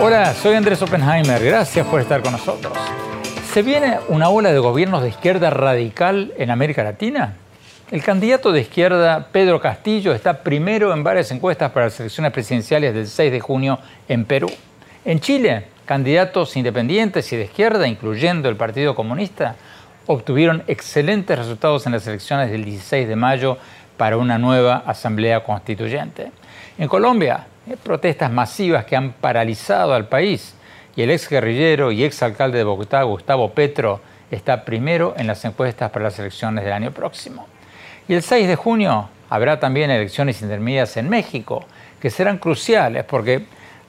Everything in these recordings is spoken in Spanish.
Hola, soy Andrés Oppenheimer. Gracias por estar con nosotros. ¿Se viene una ola de gobiernos de izquierda radical en América Latina? El candidato de izquierda, Pedro Castillo, está primero en varias encuestas para las elecciones presidenciales del 6 de junio en Perú. En Chile, candidatos independientes y de izquierda, incluyendo el Partido Comunista, obtuvieron excelentes resultados en las elecciones del 16 de mayo para una nueva Asamblea Constituyente. En Colombia, protestas masivas que han paralizado al país y el ex guerrillero y ex alcalde de Bogotá, Gustavo Petro, está primero en las encuestas para las elecciones del año próximo. Y el 6 de junio habrá también elecciones intermedias en México, que serán cruciales porque,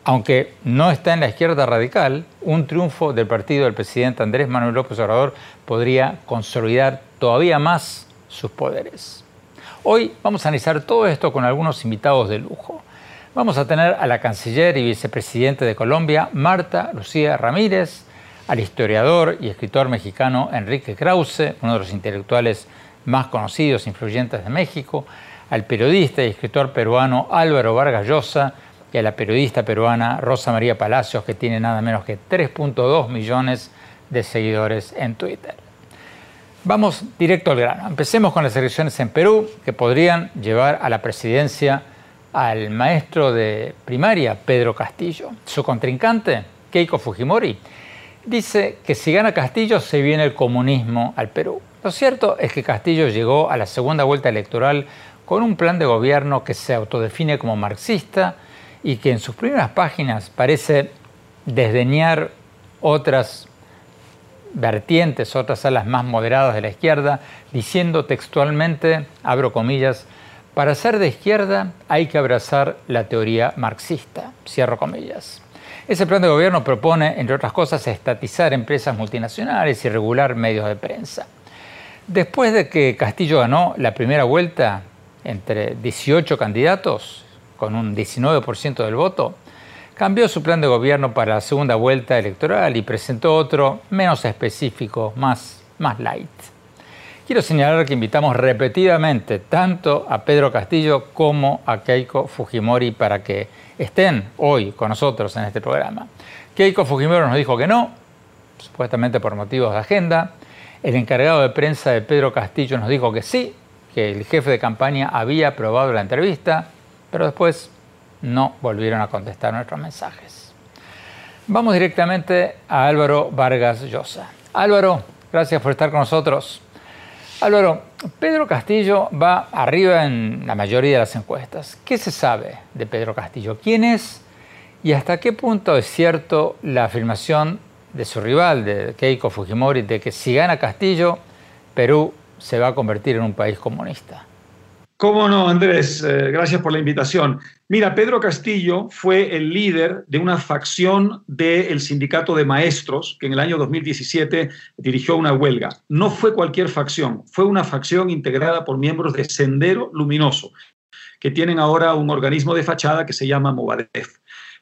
aunque no está en la izquierda radical, un triunfo del partido del presidente Andrés Manuel López Obrador podría consolidar todavía más sus poderes. Hoy vamos a analizar todo esto con algunos invitados de lujo. Vamos a tener a la canciller y vicepresidente de Colombia, Marta Lucía Ramírez, al historiador y escritor mexicano Enrique Krause, uno de los intelectuales más conocidos e influyentes de México, al periodista y escritor peruano Álvaro Vargas Llosa y a la periodista peruana Rosa María Palacios, que tiene nada menos que 3.2 millones de seguidores en Twitter. Vamos directo al grano. Empecemos con las elecciones en Perú, que podrían llevar a la presidencia al maestro de primaria, Pedro Castillo. Su contrincante, Keiko Fujimori, dice que si gana Castillo se viene el comunismo al Perú. Lo cierto es que Castillo llegó a la segunda vuelta electoral con un plan de gobierno que se autodefine como marxista y que en sus primeras páginas parece desdeñar otras vertientes, otras alas más moderadas de la izquierda, diciendo textualmente, abro comillas, para ser de izquierda hay que abrazar la teoría marxista, cierro comillas. Ese plan de gobierno propone, entre otras cosas, estatizar empresas multinacionales y regular medios de prensa. Después de que Castillo ganó la primera vuelta entre 18 candidatos, con un 19% del voto, cambió su plan de gobierno para la segunda vuelta electoral y presentó otro menos específico, más, más light. Quiero señalar que invitamos repetidamente tanto a Pedro Castillo como a Keiko Fujimori para que estén hoy con nosotros en este programa. Keiko Fujimori nos dijo que no, supuestamente por motivos de agenda. El encargado de prensa de Pedro Castillo nos dijo que sí, que el jefe de campaña había aprobado la entrevista, pero después no volvieron a contestar nuestros mensajes. Vamos directamente a Álvaro Vargas Llosa. Álvaro, gracias por estar con nosotros. Álvaro, Pedro Castillo va arriba en la mayoría de las encuestas. ¿Qué se sabe de Pedro Castillo? ¿Quién es? ¿Y hasta qué punto es cierto la afirmación de su rival, de Keiko Fujimori, de que si gana Castillo, Perú se va a convertir en un país comunista? ¿Cómo no, Andrés? Eh, gracias por la invitación. Mira, Pedro Castillo fue el líder de una facción del sindicato de maestros que en el año 2017 dirigió una huelga. No fue cualquier facción, fue una facción integrada por miembros de Sendero Luminoso, que tienen ahora un organismo de fachada que se llama Movadef.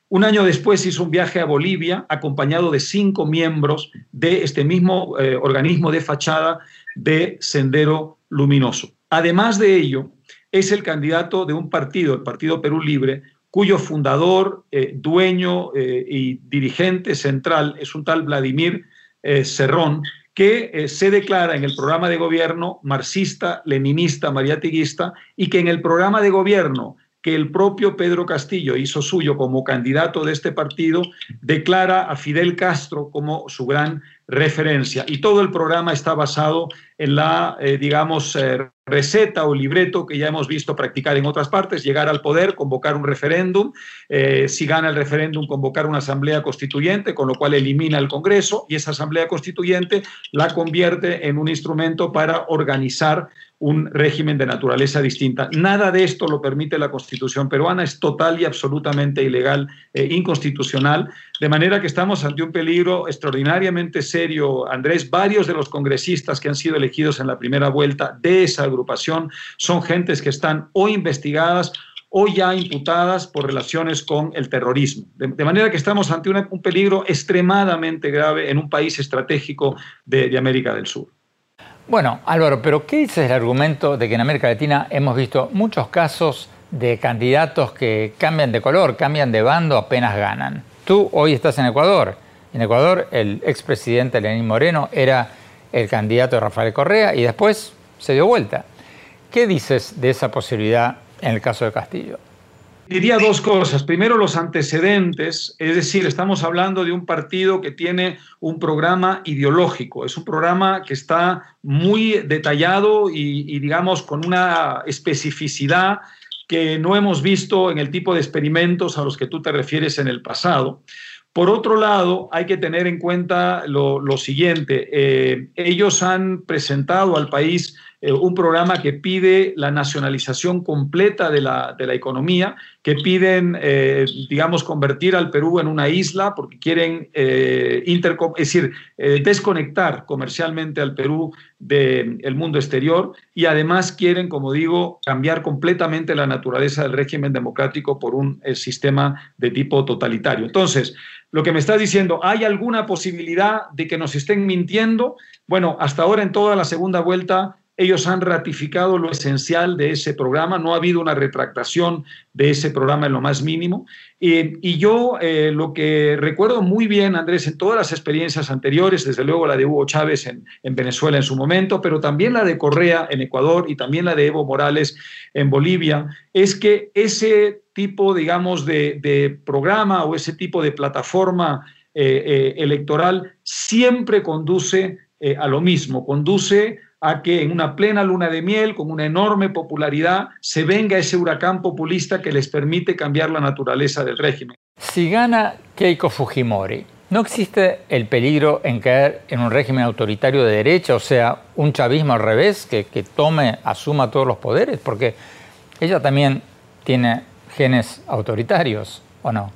Un año después hizo un viaje a Bolivia acompañado de cinco miembros de este mismo eh, organismo de fachada de Sendero Luminoso. Además de ello, es el candidato de un partido, el Partido Perú Libre, cuyo fundador, eh, dueño eh, y dirigente central es un tal Vladimir eh, Cerrón, que se declara en el programa de gobierno marxista, leninista, mariatiguista, y que en el programa de gobierno que el propio Pedro Castillo hizo suyo como candidato de este partido, declara a Fidel Castro como su gran referencia. Y todo el programa está basado en la, digamos, receta o libreto que ya hemos visto practicar en otras partes, llegar al poder, convocar un referéndum, eh, si gana el referéndum, convocar una asamblea constituyente, con lo cual elimina el Congreso y esa asamblea constituyente la convierte en un instrumento para organizar un régimen de naturaleza distinta. Nada de esto lo permite la Constitución peruana, es total y absolutamente ilegal e inconstitucional, de manera que estamos ante un peligro extraordinariamente serio. Andrés, varios de los congresistas que han sido elegidos en la primera vuelta de esa agrupación son gentes que están o investigadas o ya imputadas por relaciones con el terrorismo. De, manera que estamos ante un peligro extremadamente grave en un país estratégico de América del Sur. Bueno, Álvaro, pero ¿qué dice el argumento de que en América Latina hemos visto muchos casos de candidatos que cambian de color, cambian de bando apenas ganan? Tú hoy estás en Ecuador. En Ecuador el expresidente Lenín Moreno era el candidato de Rafael Correa y después se dio vuelta. ¿Qué dices de esa posibilidad en el caso de Castillo? Diría dos cosas. Primero, los antecedentes, es decir, estamos hablando de un partido que tiene un programa ideológico, es un programa que está muy detallado y, digamos, con una especificidad que no hemos visto en el tipo de experimentos a los que tú te refieres en el pasado. Por otro lado, hay que tener en cuenta lo, siguiente. Eh, ellos han presentado al país eh, un programa que pide la nacionalización completa de la, de la economía, que piden, eh, digamos, convertir al Perú en una isla porque quieren eh, es decir, desconectar comercialmente al Perú del mundo exterior y además quieren, como digo, cambiar completamente la naturaleza del régimen democrático por un sistema de tipo totalitario. Entonces, lo que me estás diciendo, ¿hay alguna posibilidad de que nos estén mintiendo? Bueno, hasta ahora en toda la segunda vuelta ellos han ratificado lo esencial de ese programa, no ha habido una retractación de ese programa en lo más mínimo. y yo eh, lo que recuerdo muy bien, Andrés, en todas las experiencias anteriores, desde luego la de Hugo Chávez en, Venezuela en su momento, pero también la de Correa en Ecuador y también la de Evo Morales en Bolivia, es que ese tipo, digamos, de, programa o ese tipo de plataforma eh, eh, electoral siempre conduce a lo mismo, conduce a que en una plena luna de miel, con una enorme popularidad, se venga ese huracán populista que les permite cambiar la naturaleza del régimen. Si gana Keiko Fujimori, ¿no existe el peligro en caer en un régimen autoritario de derecha, o sea, un chavismo al revés, que, que tome, asuma todos los poderes? Porque ella también tiene genes autoritarios, ¿o no?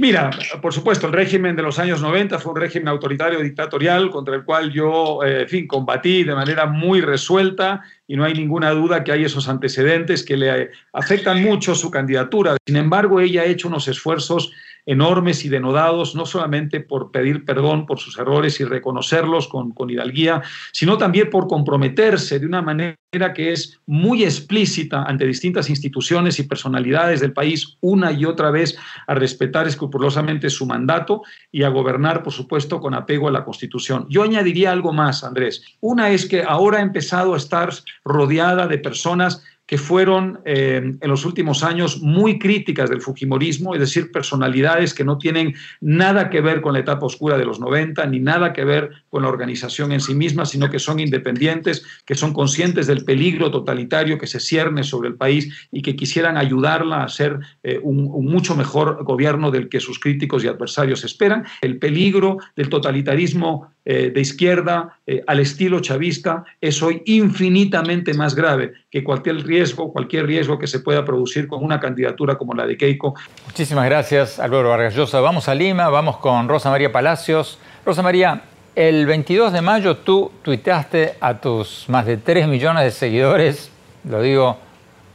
Mira, por supuesto, el régimen de los años 90 fue un régimen autoritario dictatorial contra el cual yo, eh, en fin, combatí de manera muy resuelta y no hay ninguna duda que hay esos antecedentes que le afectan mucho su candidatura. Sin embargo, ella ha hecho unos esfuerzos enormes y denodados, no solamente por pedir perdón por sus errores y reconocerlos con, con hidalguía, sino también por comprometerse de una manera que es muy explícita ante distintas instituciones y personalidades del país una y otra vez a respetar escrupulosamente su mandato y a gobernar, por supuesto, con apego a la Constitución. Yo añadiría algo más, Andrés. Una es que ahora ha empezado a estar rodeada de personas que fueron eh, en los últimos años muy críticas del Fujimorismo, es decir, personalidades que no tienen nada que ver con la etapa oscura de los 90, ni nada que ver con la organización en sí misma, sino que son independientes, que son conscientes del peligro totalitario que se cierne sobre el país y que quisieran ayudarla a ser eh, un, mucho mejor gobierno del que sus críticos y adversarios esperan. El peligro del totalitarismo eh, de izquierda al estilo chavista es hoy infinitamente más grave que cualquier riesgo cualquier riesgo que se pueda producir con una candidatura como la de Keiko. Muchísimas gracias, Álvaro Vargas Llosa. Vamos a Lima, vamos con Rosa María Palacios. Rosa María, el 22 de mayo tú tuiteaste a tus más de 3 millones de seguidores, lo digo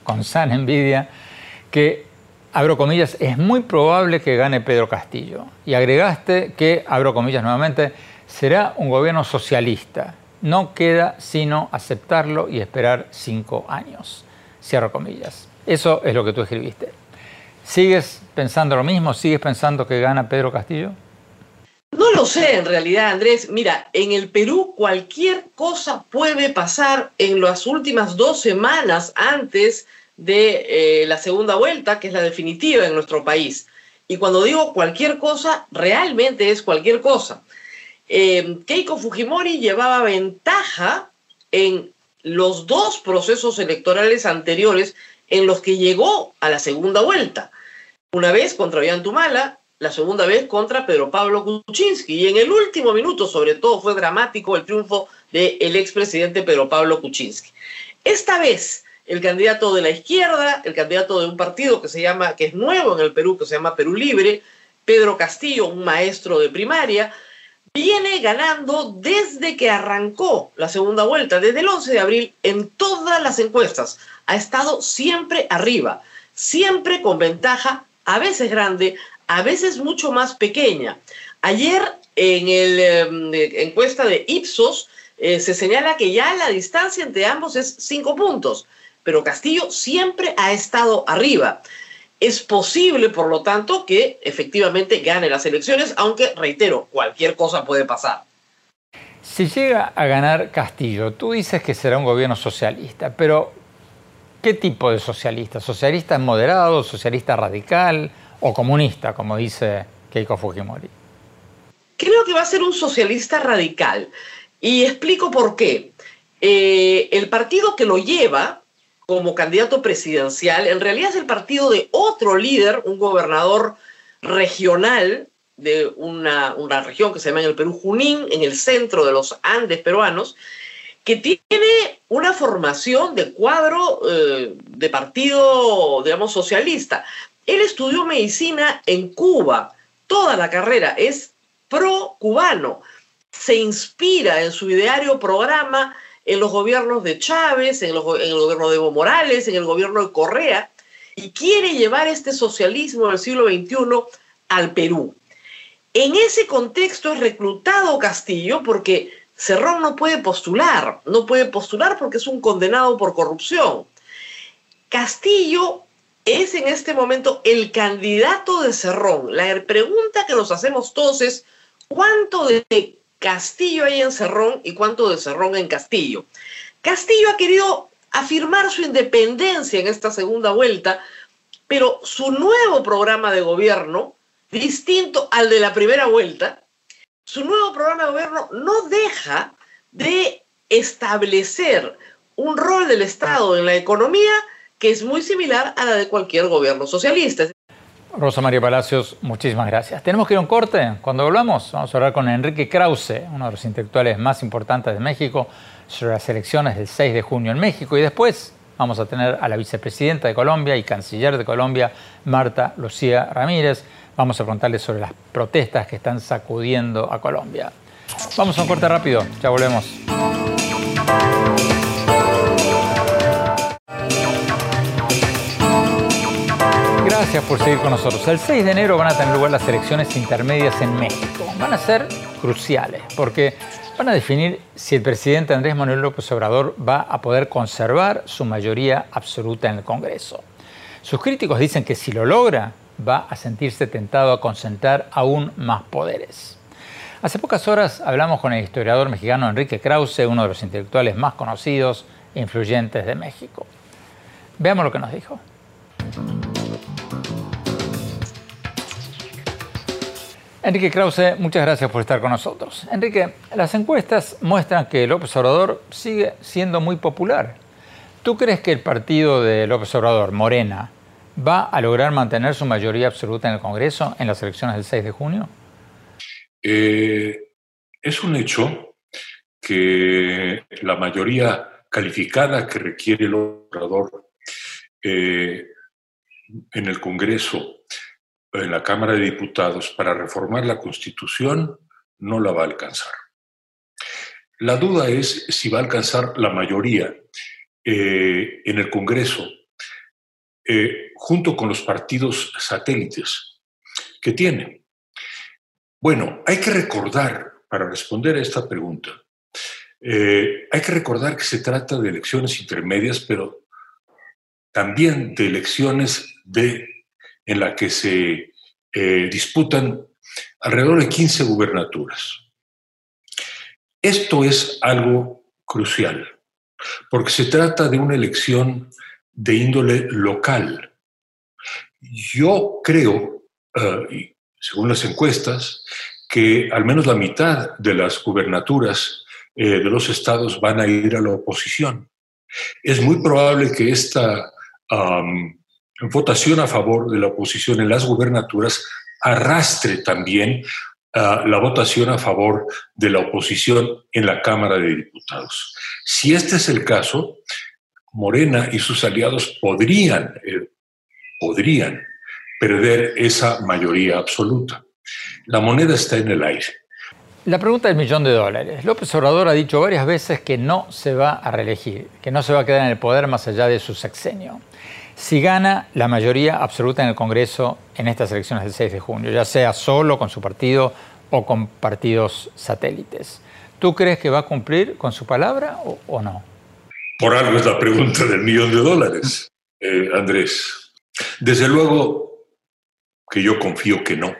con sana envidia, que, abro comillas, es muy probable que gane Pedro Castillo. Y agregaste que, abro comillas nuevamente, será un gobierno socialista. No queda sino aceptarlo y esperar cinco años. Cierro comillas. Eso es lo que tú escribiste. ¿Sigues pensando lo mismo? ¿Sigues pensando que gana Pedro Castillo? No lo sé en realidad, Andrés. Mira, en el Perú cualquier cosa puede pasar en las últimas dos semanas antes de eh, la segunda vuelta, que es la definitiva en nuestro país. Y cuando digo cualquier cosa, realmente es cualquier cosa. Eh, Keiko Fujimori llevaba ventaja en los dos procesos electorales anteriores en los que llegó a la segunda vuelta. Una vez contra Ollantumala, la segunda vez contra Pedro Pablo Kuczynski. Y en el último minuto, sobre todo, fue dramático el triunfo del expresidente Pedro Pablo Kuczynski. Esta vez, el candidato de la izquierda, el candidato de un partido que se llama, que es nuevo en el Perú, que se llama Perú Libre, Pedro Castillo, un maestro de primaria, viene ganando desde que arrancó la segunda vuelta, desde el 11 de abril, en todas las encuestas. Ha estado siempre arriba, siempre con ventaja, a veces grande, a veces mucho más pequeña. Ayer en la eh, encuesta de Ipsos eh, se señala que ya la distancia entre ambos es cinco puntos, pero Castillo siempre ha estado arriba. Es posible, por lo tanto, que efectivamente gane las elecciones, aunque, reitero, cualquier cosa puede pasar. Si llega a ganar Castillo, tú dices que será un gobierno socialista, pero ¿qué tipo de socialista? ¿Socialista moderado, socialista radical o comunista, como dice Keiko Fujimori? Creo que va a ser un socialista radical. Y explico por qué. Eh, el partido que lo lleva, como candidato presidencial, en realidad es el partido de otro líder, un gobernador regional de una, región que se llama en el Perú Junín, en el centro de los Andes peruanos, que tiene una formación de cuadro eh, de partido, digamos, socialista. Él estudió medicina en Cuba, toda la carrera, es pro-cubano, se inspira en su ideario programa en los gobiernos de Chávez, en, el gobierno de Evo Morales, en el gobierno de Correa, y quiere llevar este socialismo del siglo XXI al Perú. En ese contexto es reclutado Castillo porque Cerrón no puede postular, no puede postular porque es un condenado por corrupción. Castillo es en este momento el candidato de Cerrón. La pregunta que nos hacemos todos es, ¿cuánto de Castillo hay en Cerrón y cuánto de Cerrón en Castillo. Castillo ha querido afirmar su independencia en esta segunda vuelta, pero su nuevo programa de gobierno, distinto al de la primera vuelta, su nuevo programa de gobierno no deja de establecer un rol del Estado en la economía que es muy similar a la de cualquier gobierno socialista. Rosa María Palacios, muchísimas gracias. Tenemos que ir a un corte. Cuando volvamos, vamos a hablar con Enrique Krause, uno de los intelectuales más importantes de México, sobre las elecciones del 6 de junio en México. Y después vamos a tener a la vicepresidenta de Colombia y canciller de Colombia, Marta Lucía Ramírez. Vamos a contarles sobre las protestas que están sacudiendo a Colombia. Vamos a un corte rápido. Ya volvemos. Gracias por seguir con nosotros. El 6 de enero van a tener lugar las elecciones intermedias en México. Van a ser cruciales porque van a definir si el presidente Andrés Manuel López Obrador va a poder conservar su mayoría absoluta en el Congreso. Sus críticos dicen que si lo logra, va a sentirse tentado a concentrar aún más poderes. Hace pocas horas hablamos con el historiador mexicano Enrique Krause, uno de los intelectuales más conocidos e influyentes de México. Veamos lo que nos dijo. Enrique Krause, muchas gracias por estar con nosotros. Enrique, las encuestas muestran que López Obrador sigue siendo muy popular. ¿Tú crees que el partido de López Obrador, Morena, va a lograr mantener su mayoría absoluta en el Congreso en las elecciones del 6 de junio? Eh, es un hecho que la mayoría calificada que requiere el Obrador eh, en el Congreso en la Cámara de Diputados para reformar la Constitución no la va a alcanzar. La duda es si va a alcanzar la mayoría eh, en el Congreso, eh, junto con los partidos satélites que tiene. Bueno, hay que recordar, para responder a esta pregunta, eh, hay que recordar que se trata de elecciones intermedias, pero también de elecciones de en la que se eh, disputan alrededor de 15 gubernaturas. Esto es algo crucial, porque se trata de una elección de índole local. Yo creo, eh, según las encuestas, que al menos la mitad de las gubernaturas eh, de los estados van a ir a la oposición. Es muy probable que esta votación a favor de la oposición en las gubernaturas arrastre también la votación a favor de la oposición en la Cámara de Diputados. Si este es el caso, Morena y sus aliados podrían, eh, podrían perder esa mayoría absoluta. La moneda está en el aire. La pregunta del millón de dólares. López Obrador ha dicho varias veces que no se va a reelegir, que no se va a quedar en el poder más allá de su sexenio. Si gana la mayoría absoluta en el Congreso en estas elecciones del 6 de junio, ya sea solo con su partido o con partidos satélites, ¿tú crees que va a cumplir con su palabra o, no? Por algo es la pregunta del millón de dólares, eh, Andrés. Desde luego que yo confío que no,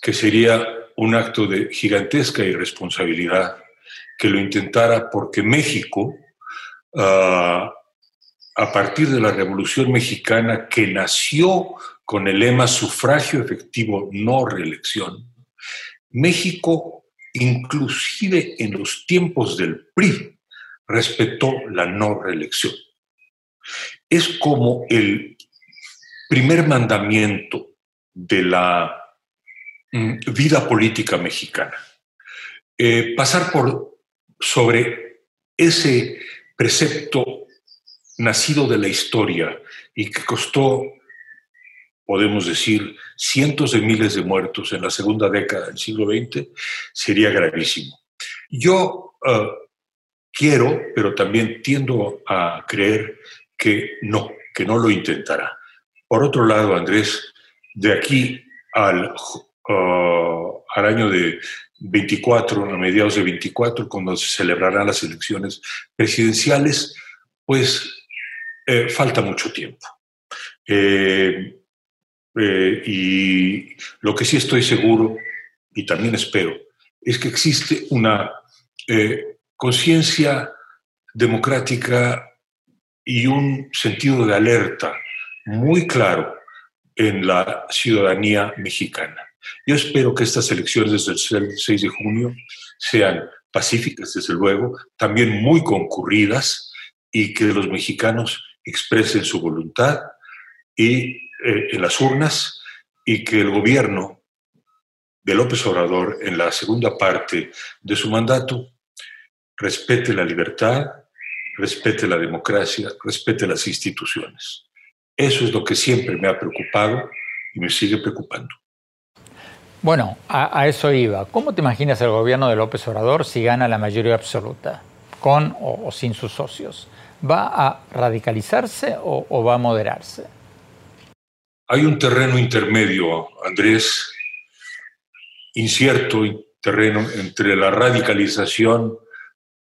que sería un acto de gigantesca irresponsabilidad que lo intentara porque México, ah, a partir de la Revolución Mexicana, que nació con el lema sufragio efectivo, no reelección, México, inclusive en los tiempos del PRI, respetó la no reelección. Es como el primer mandamiento de la Mm, vida política mexicana. Eh, pasar por sobre ese precepto nacido de la historia y que costó, podemos decir, cientos de miles de muertos en la segunda década del siglo XX, sería gravísimo. Yo eh, quiero, pero también tiendo a creer que no, que no lo intentará. Por otro lado, Andrés, de aquí al Uh, al año de 24, a mediados de 24, cuando se celebrarán las elecciones presidenciales, pues eh, falta mucho tiempo. Eh, eh, y lo que sí estoy seguro, y también espero, es que existe una conciencia democrática y un sentido de alerta muy claro en la ciudadanía mexicana. Yo espero que estas elecciones desde el 6 de junio sean pacíficas, desde luego, también muy concurridas y que los mexicanos expresen su voluntad y, eh, en las urnas y que el gobierno de López Obrador en la segunda parte de su mandato respete la libertad, respete la democracia, respete las instituciones. Eso es lo que siempre me ha preocupado y me sigue preocupando. Bueno, a, eso iba. ¿Cómo te imaginas el gobierno de López Obrador si gana la mayoría absoluta, con o, sin sus socios? ¿Va a radicalizarse o, va a moderarse? Hay un terreno intermedio, Andrés, incierto terreno entre la radicalización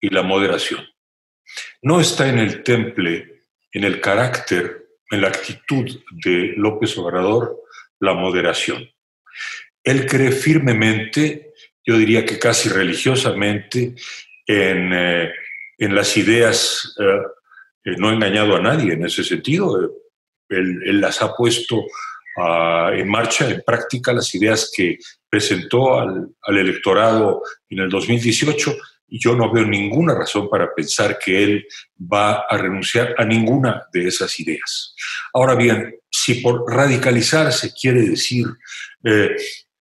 y la moderación. No está en el temple, en el carácter, en la actitud de López Obrador, la moderación. Él cree firmemente, yo diría que casi religiosamente, en, eh, las ideas, eh, no ha engañado a nadie en ese sentido, él, las ha puesto ah, en marcha, en práctica, las ideas que presentó al, al electorado en el 2018 y yo no veo ninguna razón para pensar que él va a renunciar a ninguna de esas ideas. Ahora bien, si por radicalizarse quiere decir eh,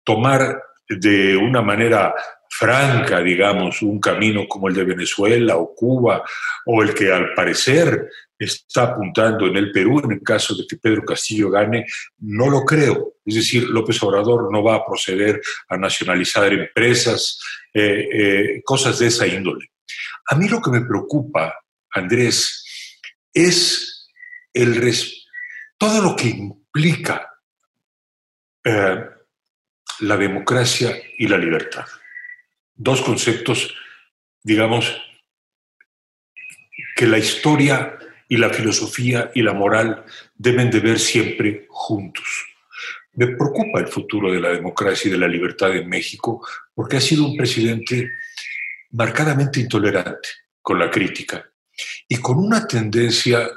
tomar de una manera franca, digamos, un camino como el de Venezuela o Cuba, o el que al parecer está apuntando en el Perú, en el caso de que Pedro Castillo gane, no lo creo. Es decir, López Obrador no va a proceder a nacionalizar empresas, eh, eh, cosas de esa índole. A mí lo que me preocupa, Andrés, es el todo lo que implica eh, la democracia y la libertad. Dos conceptos, digamos, que la historia y la filosofía y la moral deben de ver siempre juntos. Me preocupa el futuro de la democracia y de la libertad en México porque ha sido un presidente marcadamente intolerante con la crítica y con una tendencia,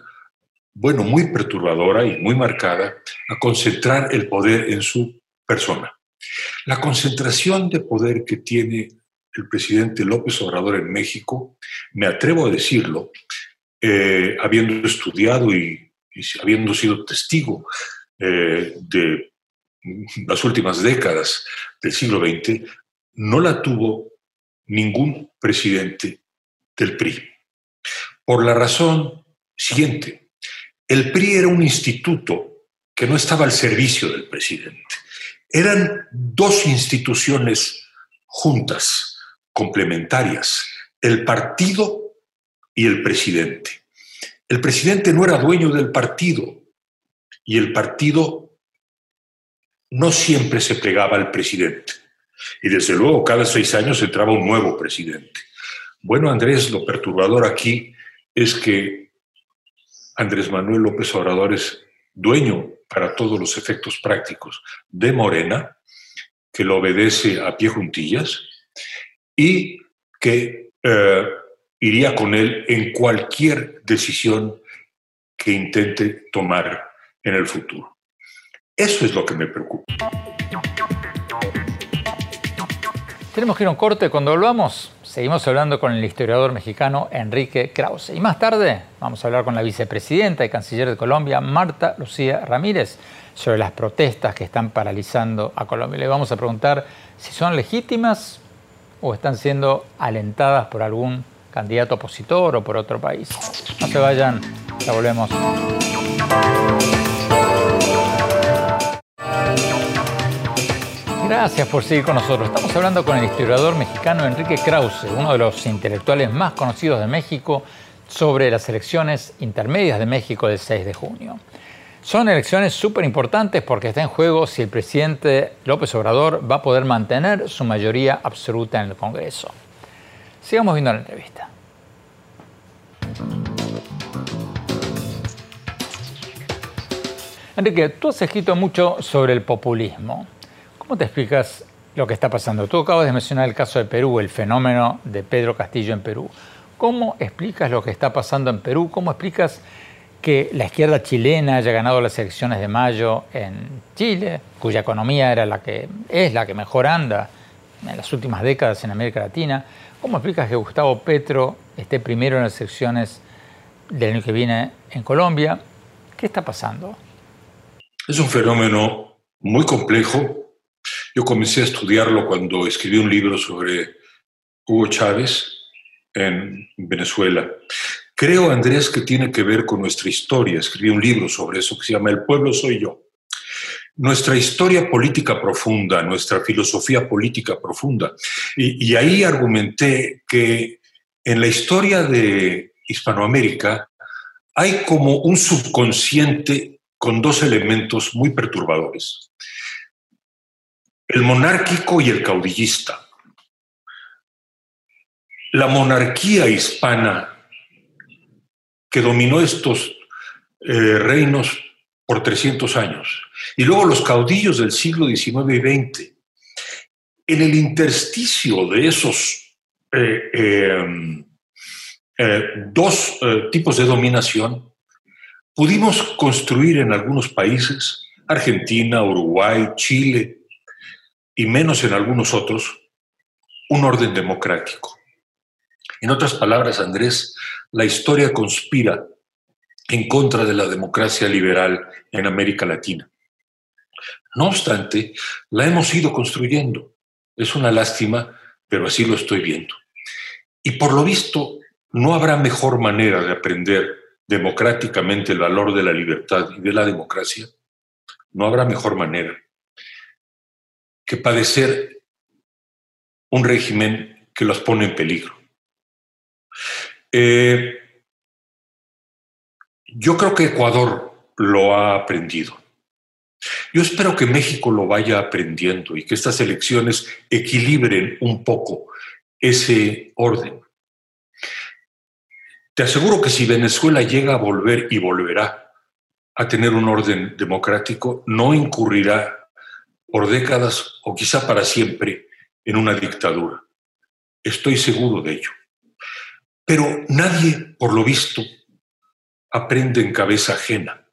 bueno, muy perturbadora y muy marcada a concentrar el poder en su persona. La concentración de poder que tiene el presidente López Obrador en México, me atrevo a decirlo, eh, habiendo estudiado y, habiendo sido testigo eh, de las últimas décadas del siglo XX, no la tuvo ningún presidente del PRI. Por la razón siguiente, el PRI era un instituto que no estaba al servicio del presidente. Eran dos instituciones juntas, complementarias, el partido y el presidente. El presidente no era dueño del partido y el partido no siempre se plegaba al presidente. Y desde luego cada seis años entraba un nuevo presidente. Bueno, Andrés, lo perturbador aquí es que Andrés Manuel López Obrador es dueño para todos los efectos prácticos de Morena, que lo obedece a pie juntillas y que eh, iría con él en cualquier decisión que intente tomar en el futuro. Eso es lo que me preocupa. Tenemos que ir a un corte. Cuando volvamos, seguimos hablando con el historiador mexicano Enrique Krause. Y más tarde vamos a hablar con la vicepresidenta y canciller de Colombia, Marta Lucía Ramírez, sobre las protestas que están paralizando a Colombia. Le vamos a preguntar si son legítimas o están siendo alentadas por algún candidato opositor o por otro país. No se vayan, ya volvemos. Gracias por seguir con nosotros. Estamos hablando con el historiador mexicano Enrique Krause, uno de los intelectuales más conocidos de México, sobre las elecciones intermedias de México del 6 de junio. Son elecciones súper importantes porque está en juego si el presidente López Obrador va a poder mantener su mayoría absoluta en el Congreso. Sigamos viendo la entrevista. Enrique, tú has escrito mucho sobre el populismo. ¿Cómo te explicas lo que está pasando? Tú acabas de mencionar el caso de Perú, el fenómeno de Pedro Castillo en Perú. ¿Cómo explicas lo que está pasando en Perú? ¿Cómo explicas que la izquierda chilena haya ganado las elecciones de mayo en Chile, cuya economía era la que es la que mejor anda en las últimas décadas en América Latina? ¿Cómo explicas que Gustavo Petro esté primero en las elecciones del año que viene en Colombia? ¿Qué está pasando? Es un fenómeno muy complejo yo comencé a estudiarlo cuando escribí un libro sobre Hugo Chávez en Venezuela. Creo, Andrés, que tiene que ver con nuestra historia. Escribí un libro sobre eso que se llama El pueblo soy yo. Nuestra historia política profunda, nuestra filosofía política profunda. Y, y ahí argumenté que en la historia de Hispanoamérica hay como un subconsciente con dos elementos muy perturbadores el monárquico y el caudillista. La monarquía hispana que dominó estos eh, reinos por 300 años, y luego los caudillos del siglo XIX y XX. En el intersticio de esos eh, em, eh, dos tipos de dominación, pudimos construir en algunos países, Argentina, Uruguay, Chile, y menos en algunos otros, un orden democrático. En otras palabras, Andrés, la historia conspira en contra de la democracia liberal en América Latina. No obstante, la hemos ido construyendo. Es una lástima, pero así lo estoy viendo. Y por lo visto, no habrá mejor manera de aprender democráticamente el valor de la libertad y de la democracia. No habrá mejor manera que padecer un régimen que los pone en peligro. Eh, yo creo que Ecuador lo ha aprendido. Yo espero que México lo vaya aprendiendo y que estas elecciones equilibren un poco ese orden. Te aseguro que si Venezuela llega a volver y volverá a tener un orden democrático, no incurrirá por décadas o quizá para siempre en una dictadura. Estoy seguro de ello. Pero nadie, por lo visto, aprende en cabeza ajena.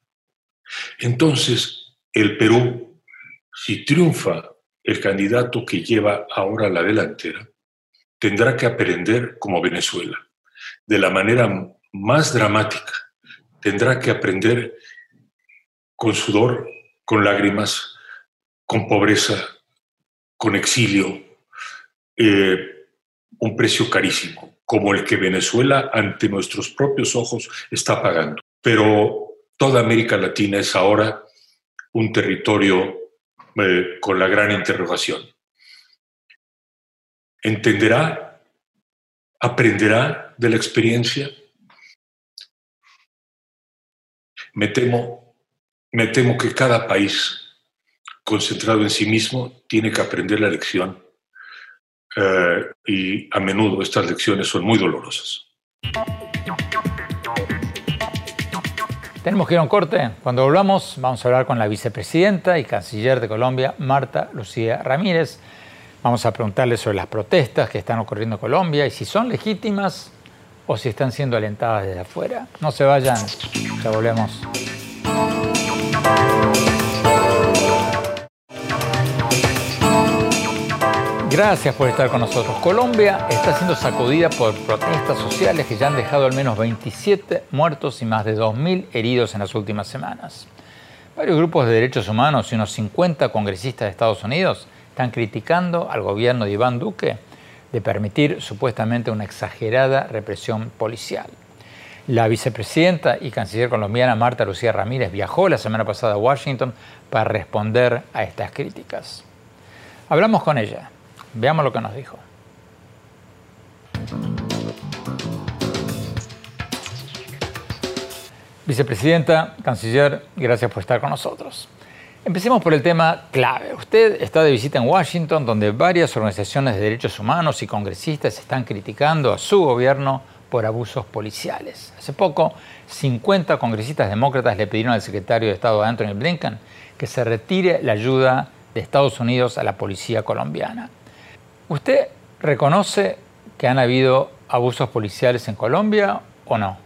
Entonces, el Perú, si triunfa el candidato que lleva ahora la delantera, tendrá que aprender como Venezuela, de la manera más dramática tendrá que aprender con sudor, con lágrimas, con pobreza, con exilio, eh, un precio carísimo, como el que Venezuela ante nuestros propios ojos está pagando. Pero toda América Latina es ahora un territorio eh, con la gran interrogación. ¿Entenderá? ¿Aprenderá de la experiencia? Me temo, me temo que cada país concentrado en sí mismo tiene que aprender la lección eh, y a menudo estas lecciones son muy dolorosas. Tenemos que ir a un corte. Cuando volvamos vamos a hablar con la vicepresidenta y canciller de Colombia, Marta Lucía Ramírez. Vamos a preguntarle sobre las protestas que están ocurriendo en Colombia y si son legítimas o si están siendo alentadas desde afuera. No se vayan, ya volvemos. Gracias por estar con nosotros. Colombia está siendo sacudida por protestas sociales que ya han dejado al menos 27 muertos y más de 2.000 heridos en las últimas semanas. Varios grupos de derechos humanos y unos 50 congresistas de Estados Unidos están criticando al gobierno de Iván Duque de permitir supuestamente una exagerada represión policial. La vicepresidenta y canciller colombiana Marta Lucía Ramírez viajó la semana pasada a Washington para responder a estas críticas. Hablamos con ella. Veamos lo que nos dijo. Vicepresidenta, canciller, gracias por estar con nosotros. Empecemos por el tema clave. Usted está de visita en Washington, donde varias organizaciones de derechos humanos y congresistas están criticando a su gobierno por abusos policiales. Hace poco, 50 congresistas demócratas le pidieron al secretario de Estado Anthony Blinken que se retire la ayuda de Estados Unidos a la policía colombiana. ¿Usted reconoce que han habido abusos policiales en Colombia o no?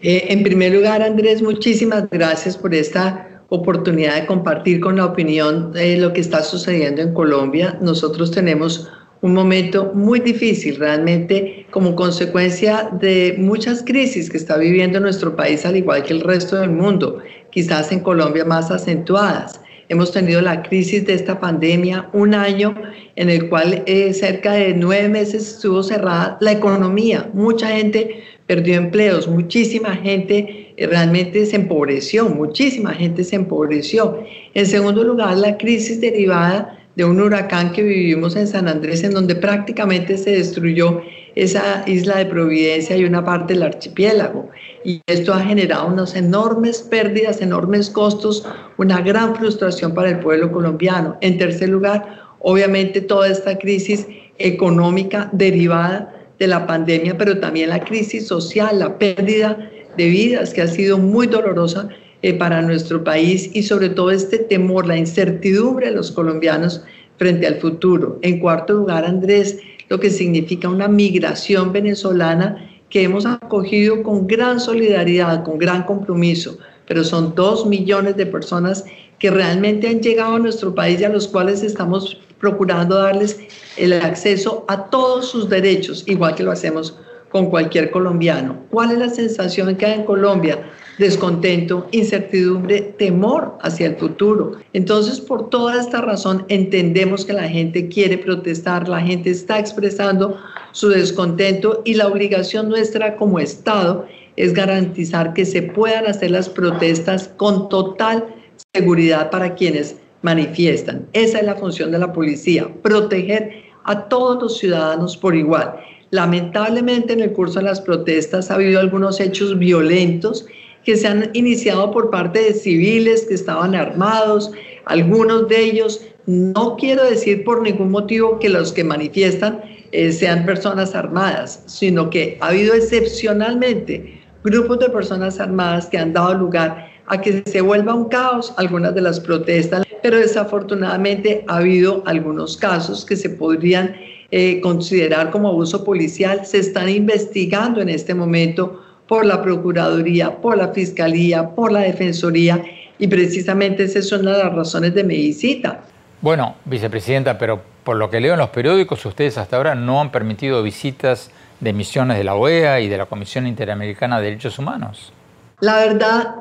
Eh, en primer lugar, Andrés, muchísimas gracias por esta oportunidad de compartir con la opinión lo que está sucediendo en Colombia. Nosotros tenemos un momento muy difícil realmente como consecuencia de muchas crisis que está viviendo nuestro país al igual que el resto del mundo, quizás en Colombia más acentuadas. Hemos tenido la crisis de esta pandemia, un año en el cual eh, cerca de nueve meses estuvo cerrada la economía. Mucha gente perdió empleos, muchísima gente eh, realmente se empobreció, muchísima gente se empobreció. En segundo lugar, la crisis derivada de un huracán que vivimos en San Andrés, en donde prácticamente se destruyó esa isla de Providencia y una parte del archipiélago. Y esto ha generado unas enormes pérdidas, enormes costos, una gran frustración para el pueblo colombiano. En tercer lugar, obviamente toda esta crisis económica derivada de la pandemia, pero también la crisis social, la pérdida de vidas que ha sido muy dolorosa eh, para nuestro país y sobre todo este temor, la incertidumbre de los colombianos frente al futuro. En cuarto lugar, Andrés, lo que significa una migración venezolana que hemos acogido con gran solidaridad, con gran compromiso, pero son dos millones de personas que realmente han llegado a nuestro país y a los cuales estamos procurando darles el acceso a todos sus derechos, igual que lo hacemos con cualquier colombiano. ¿Cuál es la sensación que hay en Colombia? descontento, incertidumbre, temor hacia el futuro. Entonces, por toda esta razón, entendemos que la gente quiere protestar, la gente está expresando su descontento y la obligación nuestra como Estado es garantizar que se puedan hacer las protestas con total seguridad para quienes manifiestan. Esa es la función de la policía, proteger a todos los ciudadanos por igual. Lamentablemente en el curso de las protestas ha habido algunos hechos violentos que se han iniciado por parte de civiles que estaban armados, algunos de ellos, no quiero decir por ningún motivo que los que manifiestan eh, sean personas armadas, sino que ha habido excepcionalmente grupos de personas armadas que han dado lugar a que se vuelva un caos algunas de las protestas, pero desafortunadamente ha habido algunos casos que se podrían eh, considerar como abuso policial, se están investigando en este momento por la Procuraduría, por la Fiscalía, por la Defensoría, y precisamente esas son las razones de mi visita. Bueno, vicepresidenta, pero por lo que leo en los periódicos, ustedes hasta ahora no han permitido visitas de misiones de la OEA y de la Comisión Interamericana de Derechos Humanos? La verdad,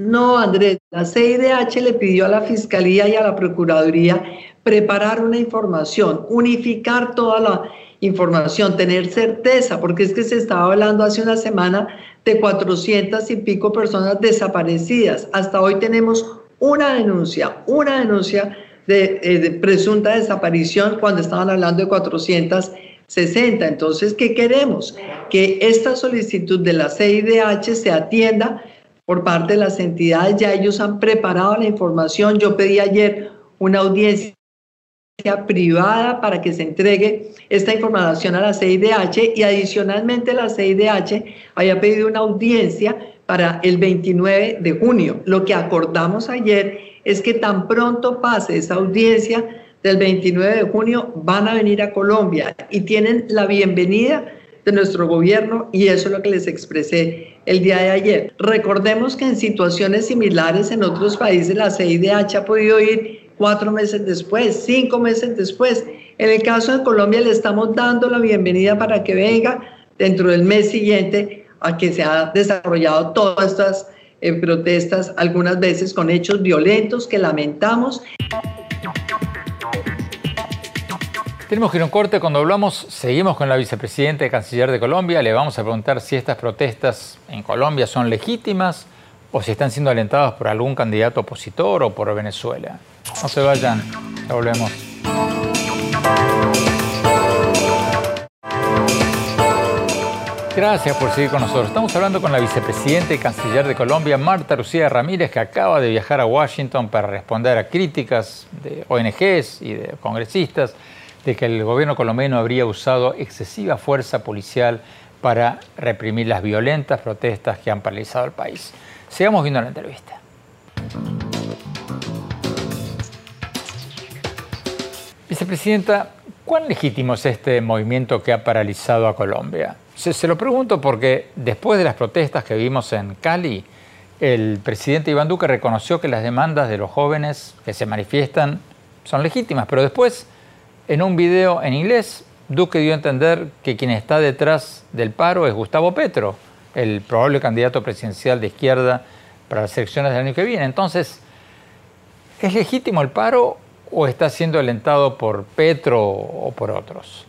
no, Andrés. La CIDH le pidió a la Fiscalía y a la Procuraduría preparar una información, unificar toda la información, tener certeza, porque es que se estaba hablando hace una semana de 400 y pico personas desaparecidas. Hasta hoy tenemos una denuncia, una denuncia de, eh, de presunta desaparición cuando estaban hablando de 460. Entonces, ¿qué queremos? Que esta solicitud de la CIDH se atienda por parte de las entidades. Ya ellos han preparado la información. Yo pedí ayer una audiencia privada para que se entregue esta información a la CIDH y adicionalmente la CIDH haya pedido una audiencia para el 29 de junio. Lo que acordamos ayer es que tan pronto pase esa audiencia del 29 de junio van a venir a Colombia y tienen la bienvenida de nuestro gobierno y eso es lo que les expresé el día de ayer. Recordemos que en situaciones similares en otros países la CIDH ha podido ir cuatro meses después, cinco meses después. En el caso de Colombia le estamos dando la bienvenida para que venga dentro del mes siguiente a que se ha desarrollado todas estas eh, protestas, algunas veces con hechos violentos que lamentamos. Tenemos que ir a un corte. Cuando hablamos, seguimos con la vicepresidenta y canciller de Colombia. Le vamos a preguntar si estas protestas en Colombia son legítimas o si están siendo alentadas por algún candidato opositor o por Venezuela. No se vayan, ya volvemos. Gracias por seguir con nosotros. Estamos hablando con la vicepresidenta y canciller de Colombia, Marta Lucía Ramírez, que acaba de viajar a Washington para responder a críticas de ONGs y de congresistas de que el gobierno colombiano habría usado excesiva fuerza policial para reprimir las violentas protestas que han paralizado el país. Sigamos viendo la entrevista. Vicepresidenta, ¿cuán legítimo es este movimiento que ha paralizado a Colombia? Se, lo pregunto porque después de las protestas que vimos en Cali, el presidente Iván Duque reconoció que las demandas de los jóvenes que se manifiestan son legítimas, pero después, en un video en inglés, Duque dio a entender que quien está detrás del paro es Gustavo Petro, el probable candidato presidencial de izquierda para las elecciones del año que viene. Entonces, ¿es legítimo el paro o está siendo alentado por Petro o por otros?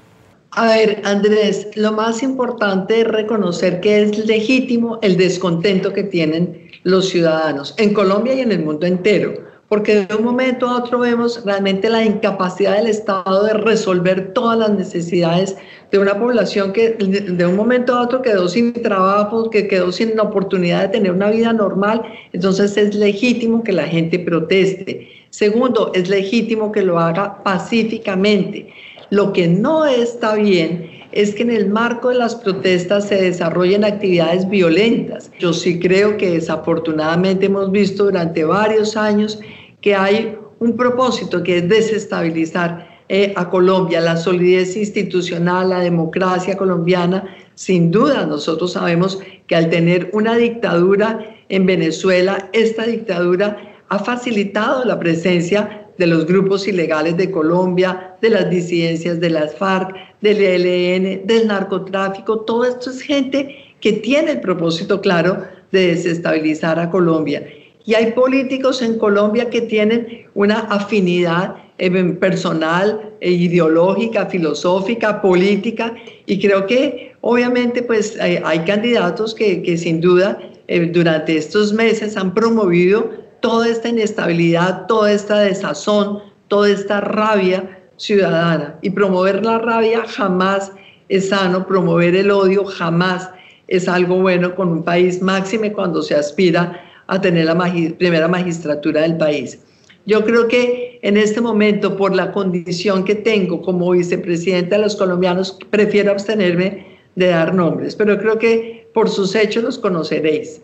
A ver, Andrés, lo más importante es reconocer que es legítimo el descontento que tienen los ciudadanos en Colombia y en el mundo entero, porque de un momento a otro vemos realmente la incapacidad del Estado de resolver todas las necesidades de una población que de un momento a otro quedó sin trabajo, que quedó sin la oportunidad de tener una vida normal, entonces es legítimo que la gente proteste. Segundo, es legítimo que lo haga pacíficamente. Lo que no está bien es que en el marco de las protestas se desarrollen actividades violentas. Yo sí creo que desafortunadamente hemos visto durante varios años que hay un propósito que es desestabilizar eh, a Colombia, la solidez institucional, la democracia colombiana. Sin duda, nosotros sabemos que al tener una dictadura en Venezuela, esta dictadura ha facilitado la presencia de los grupos ilegales de Colombia, de las disidencias de las FARC, del ELN, del narcotráfico. Todo esto es gente que tiene el propósito claro de desestabilizar a Colombia. Y hay políticos en Colombia que tienen una afinidad eh, personal, e ideológica, filosófica, política, y creo que obviamente pues hay, candidatos que, que, sin duda eh, durante estos meses han promovido toda esta inestabilidad, toda esta desazón, toda esta rabia ciudadana. Y promover la rabia jamás es sano, promover el odio jamás es algo bueno con un país máxime cuando se aspira a tener la primera magistratura del país. Yo creo que en este momento, por la condición que tengo como vicepresidenta de los colombianos, prefiero abstenerme de dar nombres, pero creo que por sus hechos los conoceréis.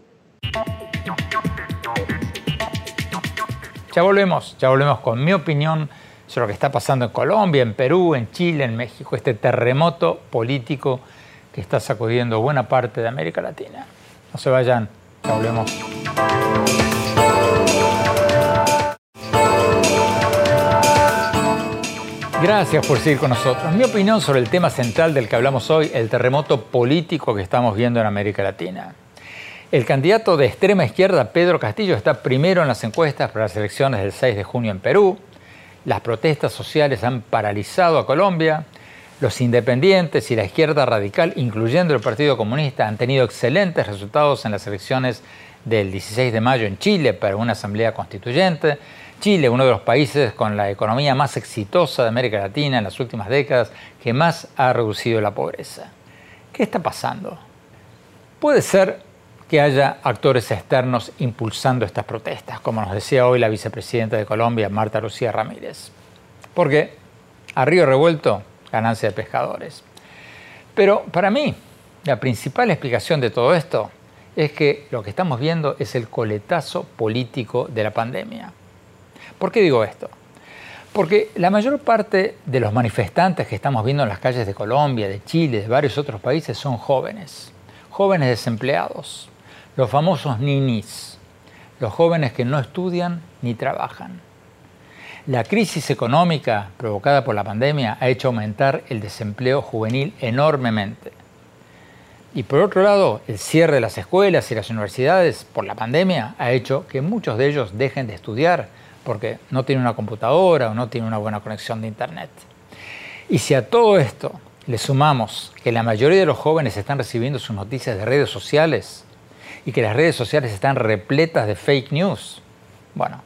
Ya volvemos, ya volvemos con mi opinión sobre lo que está pasando en Colombia, en Perú, en Chile, en México, este terremoto político que está sacudiendo buena parte de América Latina. No se vayan, volvemos. Gracias por seguir con nosotros. Mi opinión sobre el tema central del que hablamos hoy, el terremoto político que estamos viendo en América Latina. El candidato de extrema izquierda, Pedro Castillo, está primero en las encuestas para las elecciones del 6 de junio en Perú. Las protestas sociales han paralizado a Colombia. Los independientes y la izquierda radical, incluyendo el Partido Comunista, han tenido excelentes resultados en las elecciones del 16 de mayo en Chile para una asamblea constituyente. Chile, uno de los países con la economía más exitosa de América Latina en las últimas décadas, que más ha reducido la pobreza. ¿Qué está pasando? Puede ser que haya actores externos impulsando estas protestas, como nos decía hoy la vicepresidenta de Colombia, Marta Lucía Ramírez. Porque a río revuelto, ganancia de pescadores. Pero para mí, la principal explicación de todo esto es que lo que estamos viendo es el coletazo político de la pandemia. ¿Por qué digo esto? Porque la mayor parte de los manifestantes que estamos viendo en las calles de Colombia, de Chile, de varios otros países son jóvenes, jóvenes desempleados, los famosos ninis, los jóvenes que no estudian ni trabajan. La crisis económica provocada por la pandemia ha hecho aumentar el desempleo juvenil enormemente. Y por otro lado, el cierre de las escuelas y las universidades por la pandemia ha hecho que muchos de ellos dejen de estudiar porque no tiene una computadora o no tiene una buena conexión de Internet. Y si a todo esto le sumamos que la mayoría de los jóvenes están recibiendo sus noticias de redes sociales y que las redes sociales están repletas de fake news, bueno,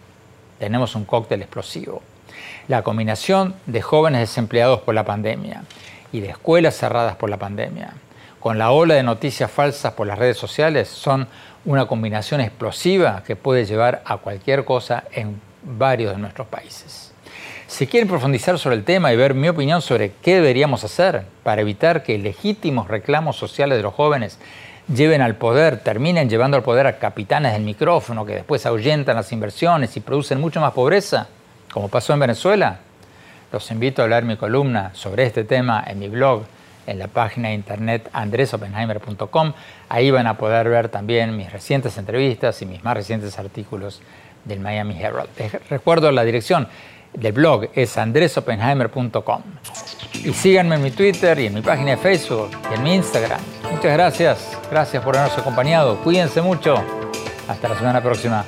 tenemos un cóctel explosivo. La combinación de jóvenes desempleados por la pandemia y de escuelas cerradas por la pandemia, con la ola de noticias falsas por las redes sociales, son una combinación explosiva que puede llevar a cualquier cosa en varios de nuestros países. Si quieren profundizar sobre el tema y ver mi opinión sobre qué deberíamos hacer para evitar que legítimos reclamos sociales de los jóvenes lleven al poder, terminen llevando al poder a capitanes del micrófono que después ahuyentan las inversiones y producen mucho más pobreza, como pasó en Venezuela, los invito a leer mi columna sobre este tema en mi blog, en la página de internet andresopenheimer.com. Ahí van a poder ver también mis recientes entrevistas y mis más recientes artículos del Miami Herald. recuerdo la dirección del blog es andresopenheimer.com. Y síganme en mi Twitter y en mi página de Facebook y en mi Instagram. Muchas gracias. Gracias por habernos acompañado. Cuídense mucho. Hasta la semana próxima.